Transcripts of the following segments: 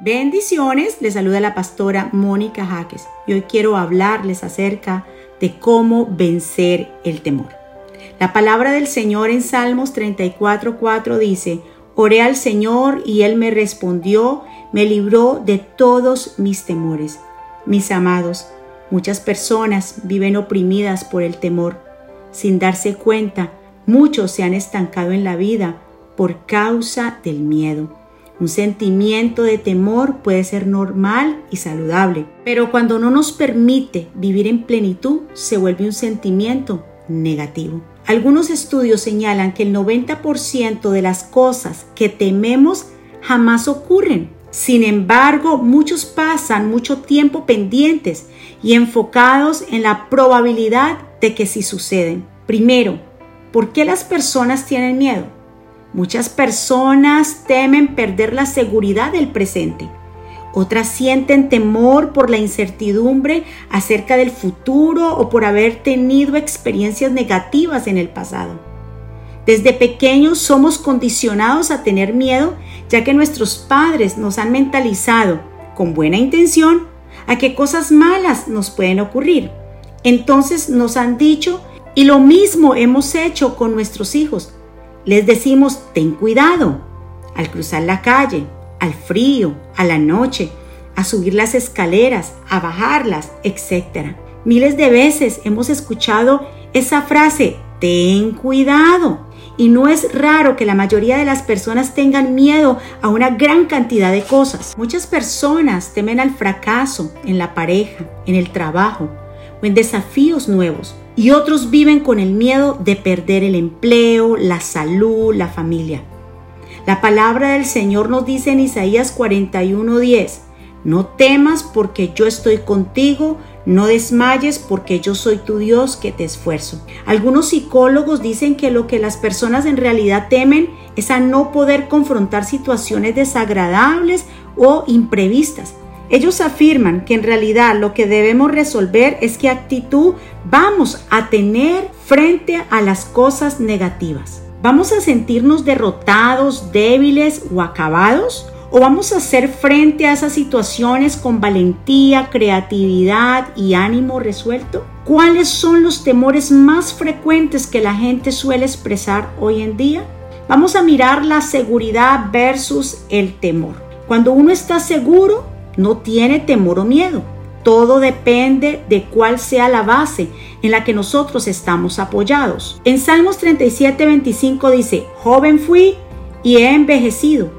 Bendiciones, les saluda la pastora Mónica Jaques y hoy quiero hablarles acerca de cómo vencer el temor. La palabra del Señor en Salmos 34:4 dice, Oré al Señor y Él me respondió, me libró de todos mis temores. Mis amados, muchas personas viven oprimidas por el temor. Sin darse cuenta, muchos se han estancado en la vida por causa del miedo. Un sentimiento de temor puede ser normal y saludable, pero cuando no nos permite vivir en plenitud, se vuelve un sentimiento negativo. Algunos estudios señalan que el 90% de las cosas que tememos jamás ocurren. Sin embargo, muchos pasan mucho tiempo pendientes y enfocados en la probabilidad de que sí suceden. Primero, ¿por qué las personas tienen miedo? Muchas personas temen perder la seguridad del presente. Otras sienten temor por la incertidumbre acerca del futuro o por haber tenido experiencias negativas en el pasado. Desde pequeños somos condicionados a tener miedo ya que nuestros padres nos han mentalizado, con buena intención, a que cosas malas nos pueden ocurrir. Entonces nos han dicho, y lo mismo hemos hecho con nuestros hijos, les decimos, ten cuidado al cruzar la calle, al frío, a la noche, a subir las escaleras, a bajarlas, etc. Miles de veces hemos escuchado esa frase, ten cuidado. Y no es raro que la mayoría de las personas tengan miedo a una gran cantidad de cosas. Muchas personas temen al fracaso en la pareja, en el trabajo o en desafíos nuevos y otros viven con el miedo de perder el empleo, la salud, la familia. La palabra del Señor nos dice en Isaías 41:10, no temas porque yo estoy contigo, no desmayes porque yo soy tu Dios que te esfuerzo. Algunos psicólogos dicen que lo que las personas en realidad temen es a no poder confrontar situaciones desagradables o imprevistas ellos afirman que en realidad lo que debemos resolver es qué actitud vamos a tener frente a las cosas negativas. ¿Vamos a sentirnos derrotados, débiles o acabados? ¿O vamos a hacer frente a esas situaciones con valentía, creatividad y ánimo resuelto? ¿Cuáles son los temores más frecuentes que la gente suele expresar hoy en día? Vamos a mirar la seguridad versus el temor. Cuando uno está seguro, no tiene temor o miedo. Todo depende de cuál sea la base en la que nosotros estamos apoyados. En Salmos 37, 25 dice, joven fui y he envejecido,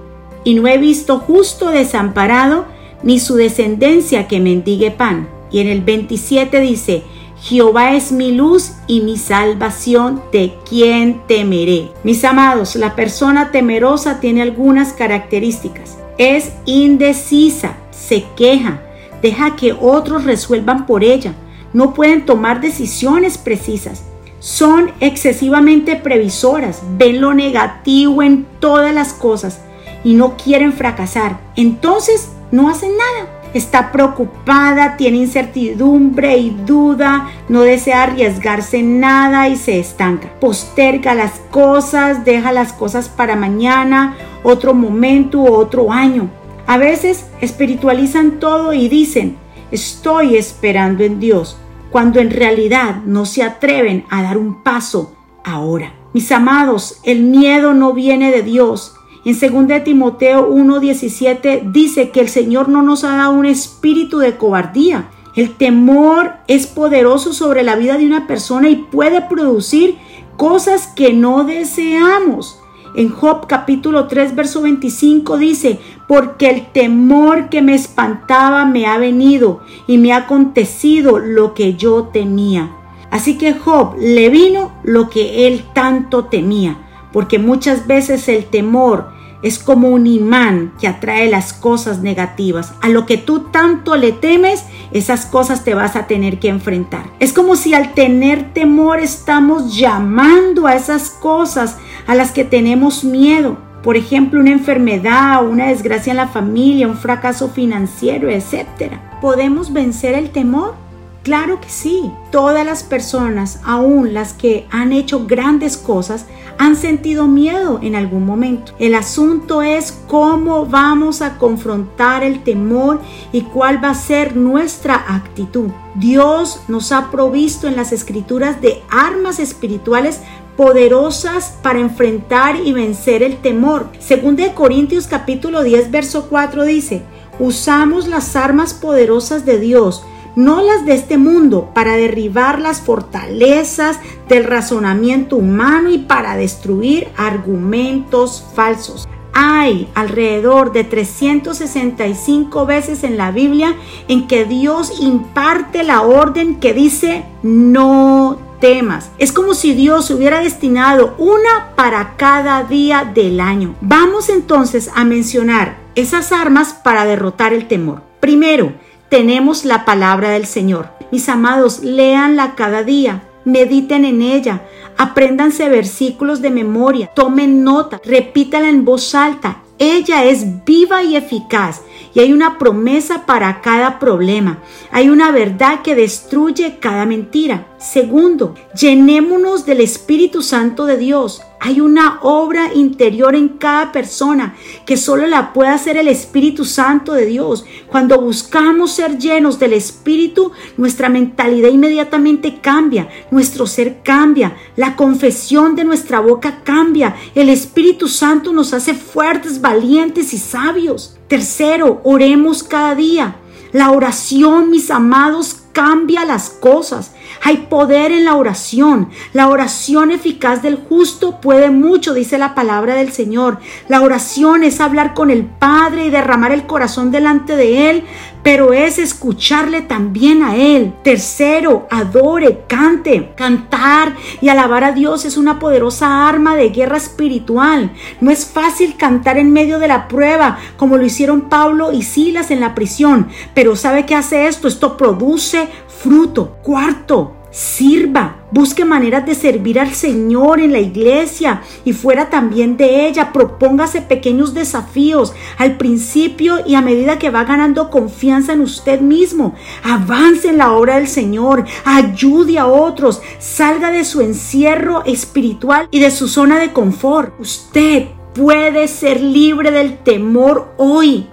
y no he visto justo desamparado, ni su descendencia que mendigue pan. Y en el 27 dice, Jehová es mi luz y mi salvación, ¿de quién temeré? Mis amados, la persona temerosa tiene algunas características. Es indecisa, se queja, deja que otros resuelvan por ella, no pueden tomar decisiones precisas, son excesivamente previsoras, ven lo negativo en todas las cosas y no quieren fracasar. Entonces no hacen nada. Está preocupada, tiene incertidumbre y duda, no desea arriesgarse nada y se estanca. Posterga las cosas, deja las cosas para mañana, otro momento u otro año. A veces espiritualizan todo y dicen, estoy esperando en Dios, cuando en realidad no se atreven a dar un paso ahora. Mis amados, el miedo no viene de Dios. En 2 Timoteo 1:17 dice que el Señor no nos ha dado un espíritu de cobardía. El temor es poderoso sobre la vida de una persona y puede producir cosas que no deseamos. En Job capítulo 3, verso 25 dice, porque el temor que me espantaba me ha venido y me ha acontecido lo que yo temía. Así que Job le vino lo que él tanto temía, porque muchas veces el temor es como un imán que atrae las cosas negativas. A lo que tú tanto le temes, esas cosas te vas a tener que enfrentar. Es como si al tener temor estamos llamando a esas cosas a las que tenemos miedo. Por ejemplo, una enfermedad, una desgracia en la familia, un fracaso financiero, etc. ¿Podemos vencer el temor? Claro que sí, todas las personas, aún las que han hecho grandes cosas, han sentido miedo en algún momento. El asunto es cómo vamos a confrontar el temor y cuál va a ser nuestra actitud. Dios nos ha provisto en las escrituras de armas espirituales poderosas para enfrentar y vencer el temor. Según de Corintios capítulo 10 verso 4 dice, usamos las armas poderosas de Dios no las de este mundo, para derribar las fortalezas del razonamiento humano y para destruir argumentos falsos. Hay alrededor de 365 veces en la Biblia en que Dios imparte la orden que dice no temas. Es como si Dios hubiera destinado una para cada día del año. Vamos entonces a mencionar esas armas para derrotar el temor. Primero, tenemos la palabra del Señor. Mis amados, léanla cada día, mediten en ella, apréndanse versículos de memoria, tomen nota, repítala en voz alta. Ella es viva y eficaz y hay una promesa para cada problema. Hay una verdad que destruye cada mentira. Segundo, llenémonos del Espíritu Santo de Dios. Hay una obra interior en cada persona que solo la puede hacer el Espíritu Santo de Dios. Cuando buscamos ser llenos del Espíritu, nuestra mentalidad inmediatamente cambia, nuestro ser cambia, la confesión de nuestra boca cambia. El Espíritu Santo nos hace fuertes, valientes y sabios. Tercero, oremos cada día. La oración, mis amados, cambia las cosas. Hay poder en la oración. La oración eficaz del justo puede mucho, dice la palabra del Señor. La oración es hablar con el Padre y derramar el corazón delante de Él, pero es escucharle también a Él. Tercero, adore, cante. Cantar y alabar a Dios es una poderosa arma de guerra espiritual. No es fácil cantar en medio de la prueba, como lo hicieron Pablo y Silas en la prisión, pero ¿sabe qué hace esto? Esto produce fruto. Cuarto, sirva, busque maneras de servir al Señor en la iglesia y fuera también de ella. Propóngase pequeños desafíos al principio y a medida que va ganando confianza en usted mismo. Avance en la obra del Señor, ayude a otros, salga de su encierro espiritual y de su zona de confort. Usted puede ser libre del temor hoy.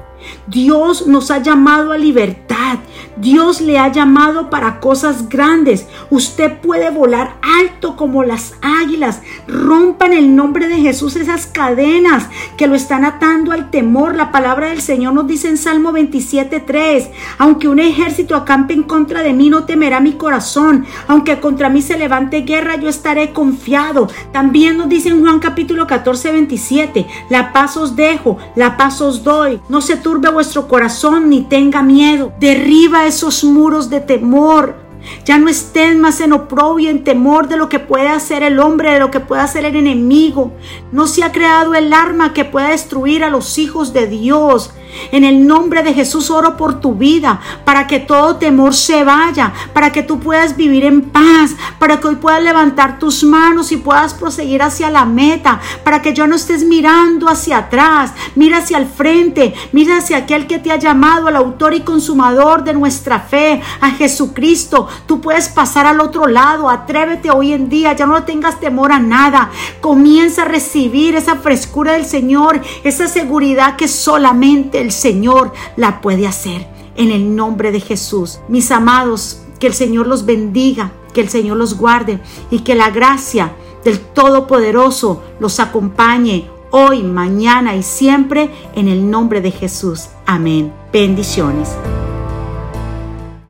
Dios nos ha llamado a libertad Dios le ha llamado para cosas grandes. Usted puede volar alto como las águilas. Rompa en el nombre de Jesús esas cadenas que lo están atando al temor. La palabra del Señor nos dice en Salmo 27.3, aunque un ejército acampe en contra de mí, no temerá mi corazón. Aunque contra mí se levante guerra, yo estaré confiado. También nos dice en Juan capítulo 14, 27, la paz os dejo, la paz os doy. No se turbe vuestro corazón ni tenga miedo. Esos muros de temor. Ya no estén más en oprobio, en temor de lo que puede hacer el hombre, de lo que puede hacer el enemigo. No se ha creado el arma que pueda destruir a los hijos de Dios. En el nombre de Jesús oro por tu vida, para que todo temor se vaya, para que tú puedas vivir en paz, para que hoy puedas levantar tus manos y puedas proseguir hacia la meta, para que yo no estés mirando hacia atrás, mira hacia el frente, mira hacia aquel que te ha llamado, al autor y consumador de nuestra fe, a Jesucristo. Tú puedes pasar al otro lado, atrévete hoy en día, ya no tengas temor a nada. Comienza a recibir esa frescura del Señor, esa seguridad que solamente el Señor la puede hacer. En el nombre de Jesús. Mis amados, que el Señor los bendiga, que el Señor los guarde y que la gracia del Todopoderoso los acompañe hoy, mañana y siempre en el nombre de Jesús. Amén. Bendiciones.